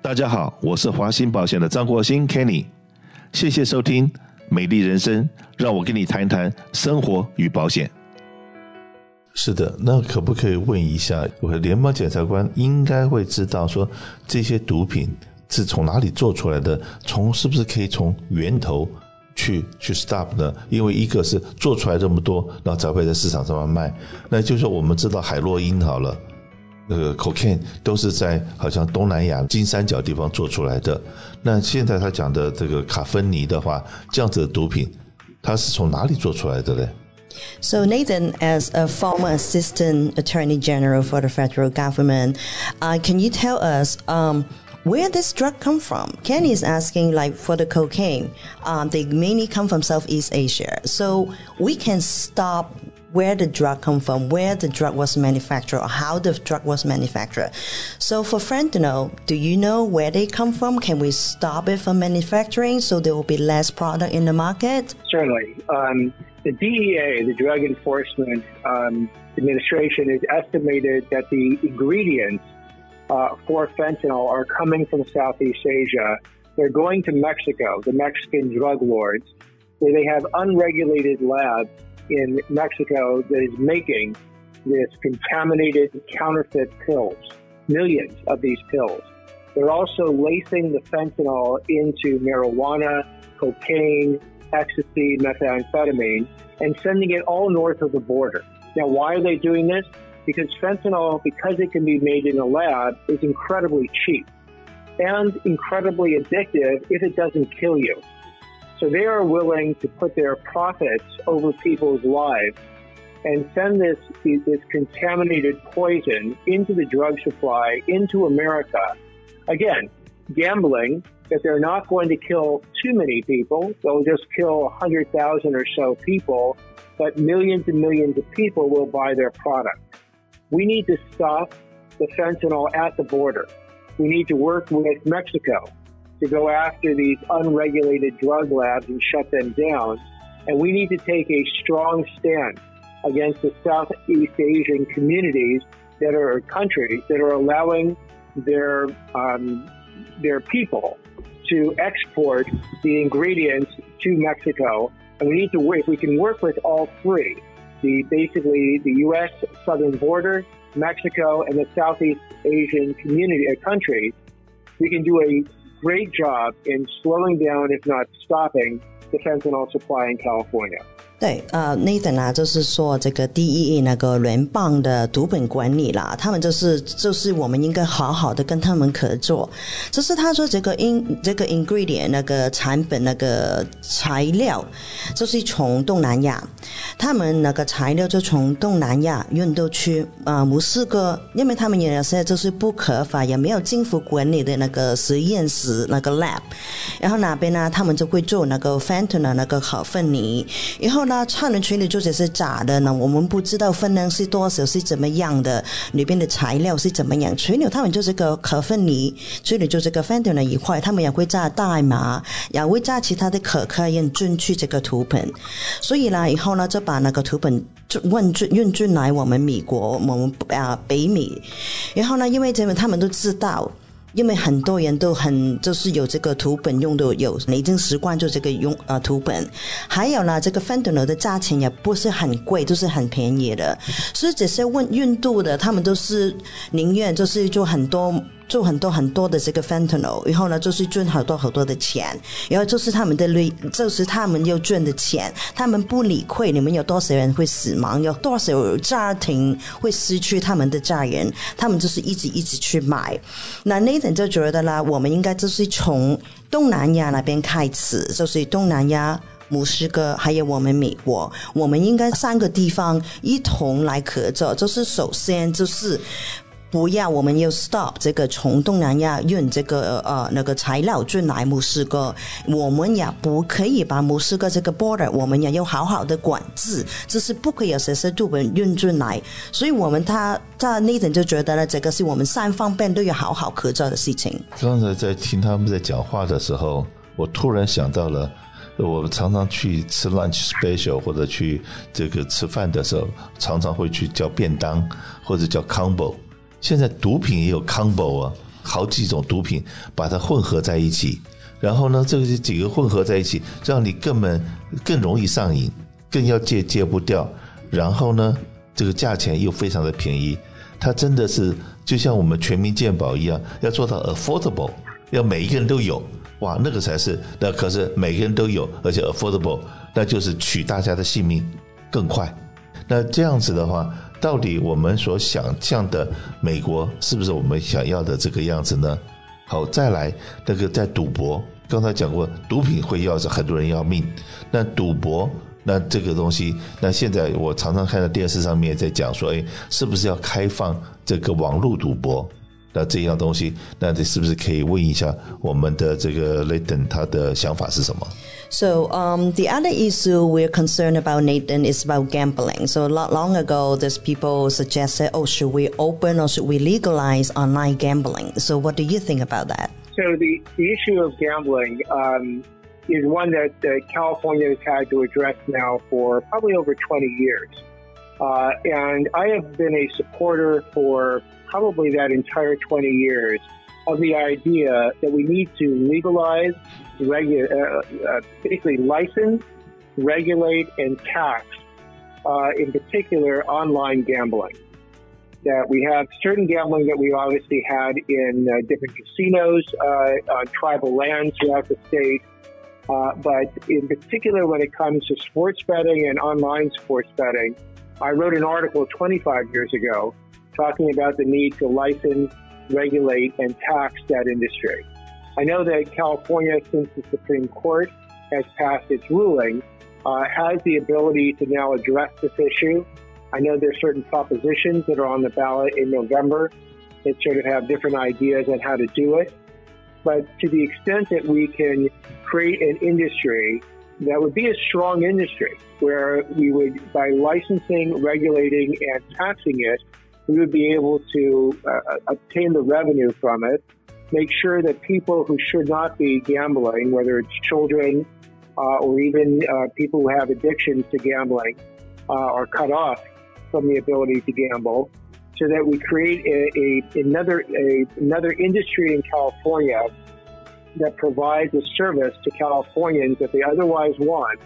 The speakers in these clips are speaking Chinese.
大家好，我是华兴保险的张国兴 Kenny，谢谢收听美丽人生，让我跟你谈谈生活与保险。是的，那可不可以问一下，我联邦检察官应该会知道说这些毒品是从哪里做出来的？从是不是可以从源头去去 stop 呢？因为一个是做出来这么多，然后才会在市场上面卖。那就是说我们知道海洛因好了。那个 cocaine 都是在好像东南亚金三角地方做出来的。那现在他讲的这个卡芬尼的话，这样子的毒品，它是从哪里做出来的呢？So Nathan, as a former assistant attorney general for the federal government, uh, can you tell us um, where this drug come from? Kenny is asking, like for the cocaine, um, they mainly come from Southeast Asia. So we can stop where the drug come from, where the drug was manufactured, or how the drug was manufactured. So for fentanyl, do you know where they come from? Can we stop it from manufacturing so there will be less product in the market? Certainly. Um, the DEA, the Drug Enforcement um, Administration, has estimated that the ingredients uh, for fentanyl are coming from Southeast Asia. They're going to Mexico, the Mexican drug lords, where they have unregulated labs in Mexico that is making this contaminated counterfeit pills, millions of these pills. They're also lacing the fentanyl into marijuana, cocaine, ecstasy, methamphetamine, and sending it all north of the border. Now, why are they doing this? Because fentanyl, because it can be made in a lab, is incredibly cheap and incredibly addictive if it doesn't kill you. So they are willing to put their profits over people's lives and send this, this contaminated poison into the drug supply, into America. Again, gambling that they're not going to kill too many people. They'll just kill 100,000 or so people, but millions and millions of people will buy their product. We need to stop the fentanyl at the border. We need to work with Mexico to go after these unregulated drug labs and shut them down. And we need to take a strong stand against the Southeast Asian communities that are countries that are allowing their um, their people to export the ingredients to Mexico. And we need to work, if we can work with all three, the basically the U.S. southern border, Mexico, and the Southeast Asian community uh, countries, we can do a great job in slowing down, if not stopping, the fentanyl supply in California. 对，呃，Nathan 啊，就是说这个 DEA 那个联邦的毒品管理啦，他们就是就是我们应该好好的跟他们合作。就是他说这个 in 这个 ingredient 那个产品那个材料，就是从东南亚，他们那个材料就从东南亚运到去啊墨西哥，因为他们有些就是不合法，也没有政府管理的那个实验室那个 lab，然后那边呢，他们就会做那个 fentanyl 那个可芬尼，然后。那唱人群里做这是假的呢？我们不知道分量是多少，是怎么样的，里边的材料是怎么样。群里他们就是个可芬尼，群里就这个分掉了一块，他们也会加大麻，也会加其他的可可因进去这个毒品。所以呢，以后呢就把那个毒品运进运进来我们美国，我们啊北美。然后呢，因为这边他们都知道。因为很多人都很就是有这个图本用的有，已经习惯做这个用啊图本，还有呢，这个 f e n d e r 的价钱也不是很贵，都是很便宜的，所以这些问印度的，他们都是宁愿就是做很多。做很多很多的这个 fentanyl，然后呢，就是赚好多好多的钱，然后就是他们的利，就是他们要赚的钱，他们不理会你们有多少人会死亡，有多少家庭会失去他们的家人，他们就是一直一直去买。那 Nathan 就觉得啦，我们应该就是从东南亚那边开始，就是东南亚、墨西哥，还有我们美国，我们应该三个地方一同来合作，就是首先就是。不要，我们要 stop 这个从东南亚运这个呃那个材料进来墨西哥，我们也不可以把墨西哥这个 border，我们也要好好的管制，这是不可以有些些毒品运进来。所以我们他他那阵就觉得呢，这个是我们三方面都要好好合作的事情。刚才在听他们在讲话的时候，我突然想到了，我们常常去吃 lunch special 或者去这个吃饭的时候，常常会去叫便当或者叫 combo。现在毒品也有 combo 啊，好几种毒品把它混合在一起，然后呢，这个几个混合在一起，让你根本更容易上瘾，更要戒戒不掉。然后呢，这个价钱又非常的便宜，它真的是就像我们全民健保一样，要做到 affordable，要每一个人都有，哇，那个才是。那可是每个人都有，而且 affordable，那就是取大家的性命更快。那这样子的话，到底我们所想象的美国是不是我们想要的这个样子呢？好，再来那个在赌博，刚才讲过，毒品会要是很多人要命，那赌博。那这个东西，那现在我常常看到电视上面在讲说，哎，是不是要开放这个网络赌博？那这样东西，那你是不是可以问一下我们的这个雷登他的想法是什么？So, um, the other issue we're concerned about, Nathan, is about gambling. So, not long ago, there's people suggested, oh, should we open or should we legalize online gambling? So, what do you think about that? So, the, the issue of gambling, um, is one that uh, California has had to address now for probably over 20 years. Uh, and I have been a supporter for probably that entire 20 years of the idea that we need to legalize, regu- uh, uh basically license, regulate, and tax, uh, in particular, online gambling. That we have certain gambling that we obviously had in uh, different casinos on tribal lands throughout the state uh, but in particular, when it comes to sports betting and online sports betting, I wrote an article 25 years ago talking about the need to license, regulate, and tax that industry. I know that California, since the Supreme Court has passed its ruling, uh, has the ability to now address this issue. I know there's certain propositions that are on the ballot in November that sort of have different ideas on how to do it. But to the extent that we can create an industry that would be a strong industry where we would, by licensing, regulating, and taxing it, we would be able to uh, obtain the revenue from it, make sure that people who should not be gambling, whether it's children uh, or even uh, people who have addictions to gambling, uh, are cut off from the ability to gamble so that we create a, a another a, another industry in California that provides a service to Californians that they otherwise want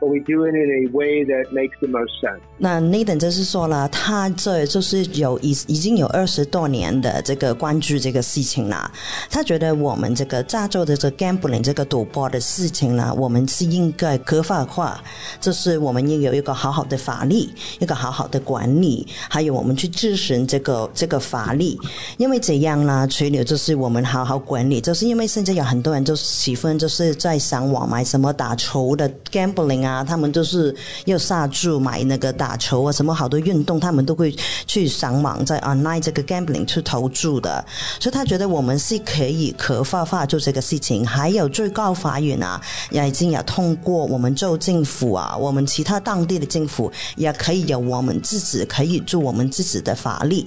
but we do it in a way that makes the most sense. 那 Nathan 就是说了，他这就是有已已经有二十多年的这个关注这个事情了。他觉得我们这个加州的这 gambling 这个赌博的事情呢，我们是应该合法化，就是我们应有一个好好的法律，一个好好的管理，还有我们去咨询这个这个法律。因为怎样呢，吹牛就是我们好好管理，就是因为现在有很多人就喜欢就是在上网买什么打球的 gambling。啊，啊他们就是要下注买那个打球啊，什么好多运动，他们都会去上网在 online 这个 gambling 去投注的，所以他觉得我们是可以合法化做这个事情。还有最高法院啊，也已经有通过我们州政府啊，我们其他当地的政府也可以有我们自己可以做我们自己的法律，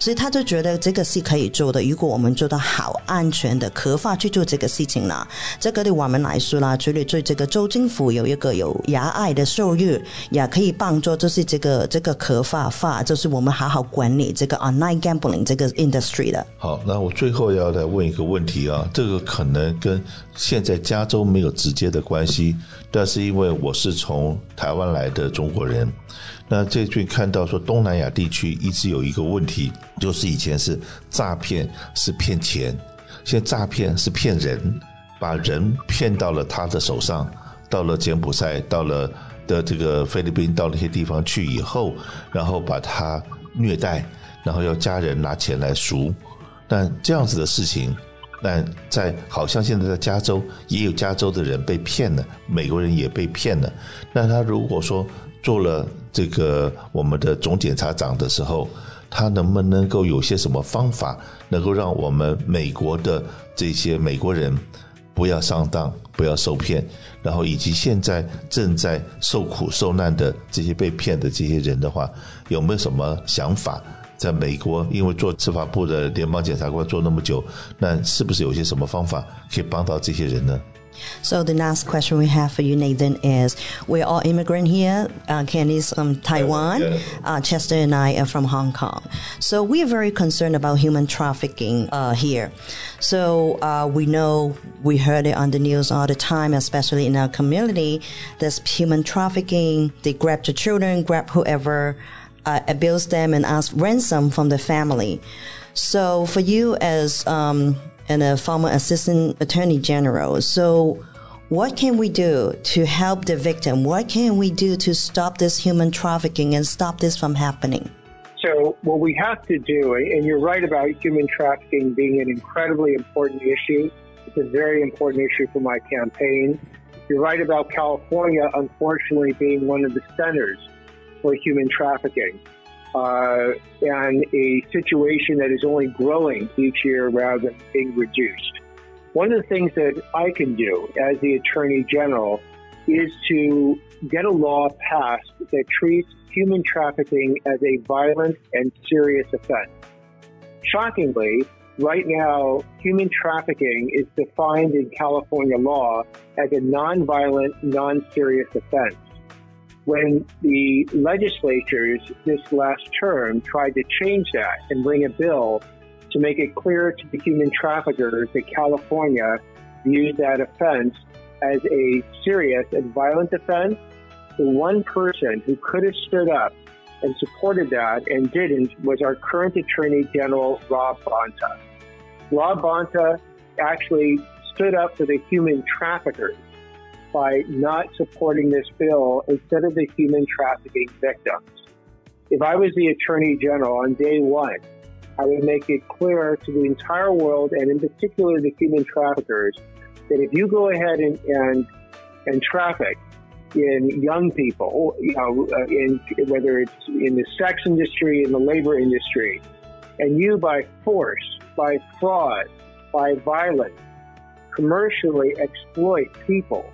所以他就觉得这个是可以做的。如果我们做的好、安全的、合法去做这个事情呢，这个对我们来说啦，除了对这个州政府有一个有。牙爱的收入也可以帮助，就是这个这个合法化，就是我们好好管理这个 online gambling 这个 industry 的。好，那我最后要来问一个问题啊，这个可能跟现在加州没有直接的关系，但是因为我是从台湾来的中国人，那最近看到说东南亚地区一直有一个问题，就是以前是诈骗是骗钱，现在诈骗是骗人，把人骗到了他的手上。到了柬埔寨，到了的这个菲律宾，到那些地方去以后，然后把他虐待，然后要家人拿钱来赎。但这样子的事情，但在好像现在在加州也有加州的人被骗了，美国人也被骗了。那他如果说做了这个我们的总检察长的时候，他能不能够有些什么方法，能够让我们美国的这些美国人？不要上当，不要受骗，然后以及现在正在受苦受难的这些被骗的这些人的话，有没有什么想法？在美国，因为做司法部的联邦检察官做那么久，那是不是有些什么方法可以帮到这些人呢？So the last question we have for you, Nathan, is we're all immigrant here. Uh, Kenny's from Taiwan. Yeah, yeah. Uh, Chester and I are from Hong Kong. So we are very concerned about human trafficking uh, here. So uh, we know we heard it on the news all the time, especially in our community. There's human trafficking. They grab the children, grab whoever, uh, abuse them, and ask ransom from the family. So for you as um, and a former assistant attorney general. So what can we do to help the victim? What can we do to stop this human trafficking and stop this from happening? So, what we have to do, and you're right about human trafficking being an incredibly important issue. It's a very important issue for my campaign. You're right about California, unfortunately, being one of the centers for human trafficking Uh, and a situation that is only growing each year rather than being reduced. One of the things that I can do as the Attorney General is to get a law passed that treats human trafficking as a violent and serious offense. Shockingly, right now, human trafficking is defined in California law as a nonviolent, non-serious offense when the legislatures this last term tried to change that and bring a bill to make it clear to the human traffickers that California views that offense as a serious and violent offense, the one person who could have stood up and supported that and didn't was our current Attorney General, Rob Bonta. Rob Bonta actually stood up for the human traffickers by not supporting this bill instead of the human trafficking victims. If I was the Attorney General on day one, I would make it clear to the entire world and in particular the human traffickers that if you go ahead and, and, and traffic in young people, you know, uh, in whether it's in the sex industry, in the labor industry, and you by force, by fraud, by violence, commercially exploit people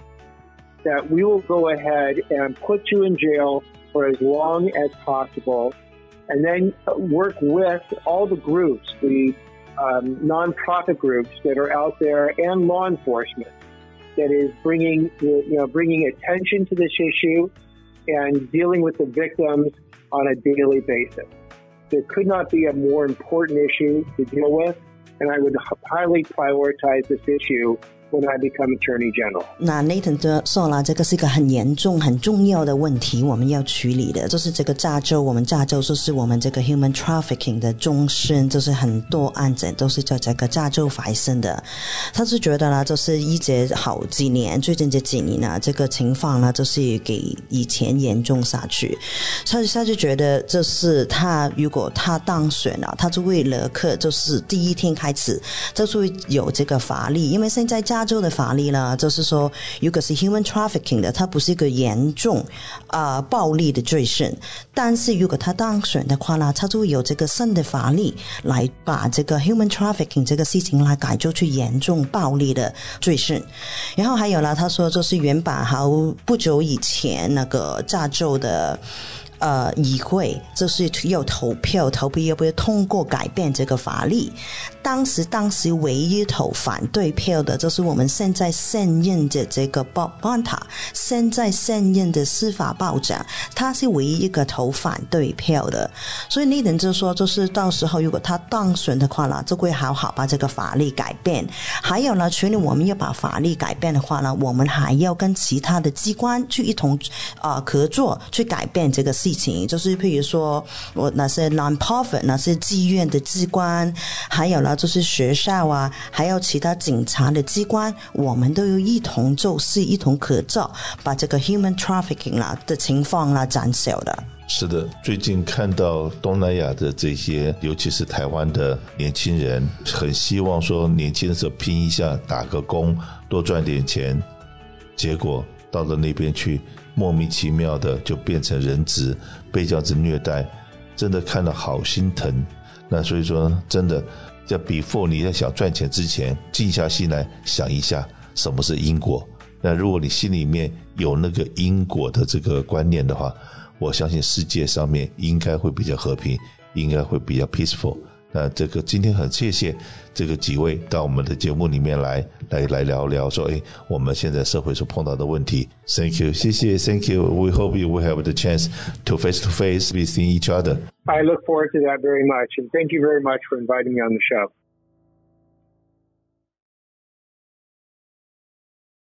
that we will go ahead and put you in jail for as long as possible and then work with all the groups, the um, nonprofit groups that are out there and law enforcement that is bringing, you know, bringing attention to this issue and dealing with the victims on a daily basis. There could not be a more important issue to deal with, and I would highly prioritize this issue when I become Attorney General。那 Nathan 就说了，这个是一个很严重、很重要的问题，我们要处理的，就是这个加州，我们加州就是我们这个 human trafficking 的中心，就是很多案件都是在这个加州发生的。他是觉得呢，就是一直好几年，最近这几年呢，这个情况呢，就是给以前严重下去。他他就觉得，就是他如果他当选了，他就为了克就是第一天开始，就是有这个法律，因为现在加州的法律呢，就是说，如果是 human trafficking 的，它不是一个严重啊、暴力的罪行。但是如果他当选的话呢，他就会有这个新的法律来把这个 human trafficking 这个事情来改做去严重暴力的罪行。然后还有呢，他说就是原版好不久以前那个加州的。呃，议会就是要投票，投票要不要通过改变这个法律？当时，当时唯一投反对票的，就是我们现在现任的这个 Bob Bonta，现在现任的司法部长，他是唯一一个投反对票的。所以，那人就说，就是到时候如果他当选的话呢，就会好好把这个法律改变。还有呢，除了我们要把法律改变的话呢，我们还要跟其他的机关去一同啊、合作，去改变这个事情。就是譬如说，我那些 non-profit，那些自愿的机关，还有呢，就是学校啊，还有其他警察的机关，我们都有一同做事，一同合作，把这个 human trafficking 啦的情况啦减少的。是的，最近看到东南亚的这些，尤其是台湾的年轻人，很希望说年轻的时候拼一下，打个工，多赚点钱，结果到了那边去，莫名其妙的就变成人质，被这样子虐待，真的看了好心疼。那所以说，真的在 before 你在想赚钱之前，静下心来想一下什么是因果。那如果你心里面有那个因果的这个观念的话，我相信世界上面应该会比较和平，应该会比较 peaceful。那这个今天很谢谢这个几位到我们的节目里面来来来聊聊说，哎，我们现在社会所碰到的问题。Thank you，谢谢，Thank you。We hope you will have the chance to face to face with each other. I look forward to that very much, and thank you very much for inviting me on the show.